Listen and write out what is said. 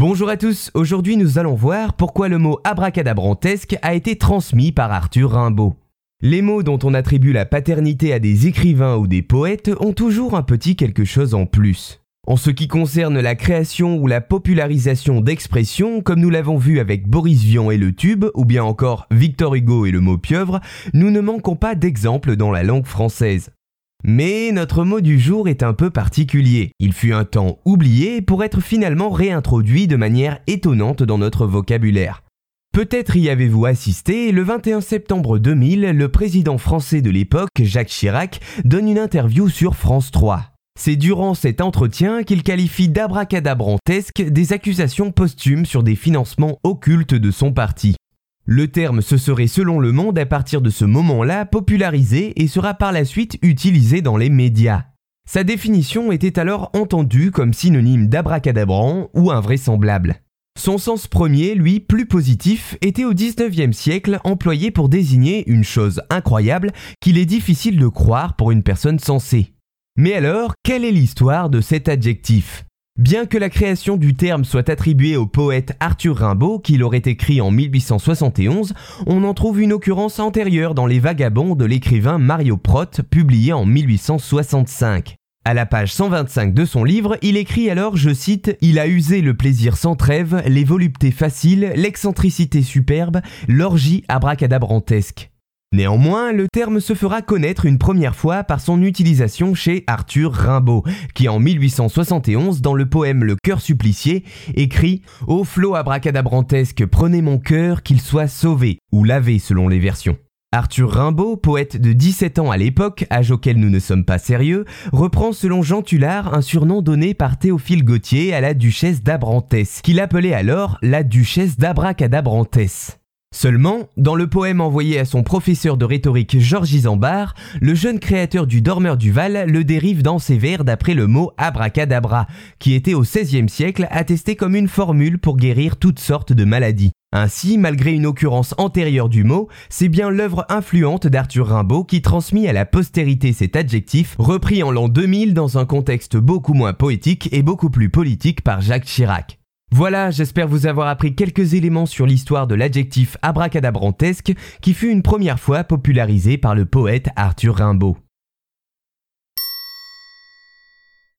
Bonjour à tous, aujourd'hui nous allons voir pourquoi le mot abracadabrantesque a été transmis par Arthur Rimbaud. Les mots dont on attribue la paternité à des écrivains ou des poètes ont toujours un petit quelque chose en plus. En ce qui concerne la création ou la popularisation d'expressions, comme nous l'avons vu avec Boris Vian et le tube, ou bien encore Victor Hugo et le mot pieuvre, nous ne manquons pas d'exemples dans la langue française. Mais notre mot du jour est un peu particulier. Il fut un temps oublié pour être finalement réintroduit de manière étonnante dans notre vocabulaire. Peut-être y avez-vous assisté, le 21 septembre 2000, le président français de l'époque, Jacques Chirac, donne une interview sur France 3. C'est durant cet entretien qu'il qualifie d'abracadabrantesque des accusations posthumes sur des financements occultes de son parti. Le terme se serait selon Le Monde à partir de ce moment-là popularisé et sera par la suite utilisé dans les médias. Sa définition était alors entendue comme synonyme d'abracadabrant ou invraisemblable. Son sens premier, lui, plus positif, était au 19e siècle employé pour désigner une chose incroyable qu'il est difficile de croire pour une personne sensée. Mais alors, quelle est l'histoire de cet adjectif? Bien que la création du terme soit attribuée au poète Arthur Rimbaud, qui l'aurait écrit en 1871, on en trouve une occurrence antérieure dans Les Vagabonds de l'écrivain Mario Protte, publié en 1865. À la page 125 de son livre, il écrit alors, je cite, Il a usé le plaisir sans trêve, les voluptés faciles, l'excentricité superbe, l'orgie abracadabrantesque. Néanmoins, le terme se fera connaître une première fois par son utilisation chez Arthur Rimbaud, qui en 1871, dans le poème Le cœur supplicié, écrit Ô flot abracadabrantesque, prenez mon cœur, qu'il soit sauvé, ou lavé selon les versions. Arthur Rimbaud, poète de 17 ans à l'époque, âge auquel nous ne sommes pas sérieux, reprend selon Jean Tullard un surnom donné par Théophile Gautier à la duchesse d'Abrantès, qu'il appelait alors la duchesse d'Abracadabrantès. Seulement, dans le poème envoyé à son professeur de rhétorique Georges Isambard, le jeune créateur du Dormeur du Val le dérive dans ses vers d'après le mot abracadabra, qui était au XVIe siècle attesté comme une formule pour guérir toutes sortes de maladies. Ainsi, malgré une occurrence antérieure du mot, c'est bien l'œuvre influente d'Arthur Rimbaud qui transmit à la postérité cet adjectif, repris en l'an 2000 dans un contexte beaucoup moins poétique et beaucoup plus politique par Jacques Chirac. Voilà, j'espère vous avoir appris quelques éléments sur l'histoire de l'adjectif abracadabrantesque qui fut une première fois popularisé par le poète Arthur Rimbaud.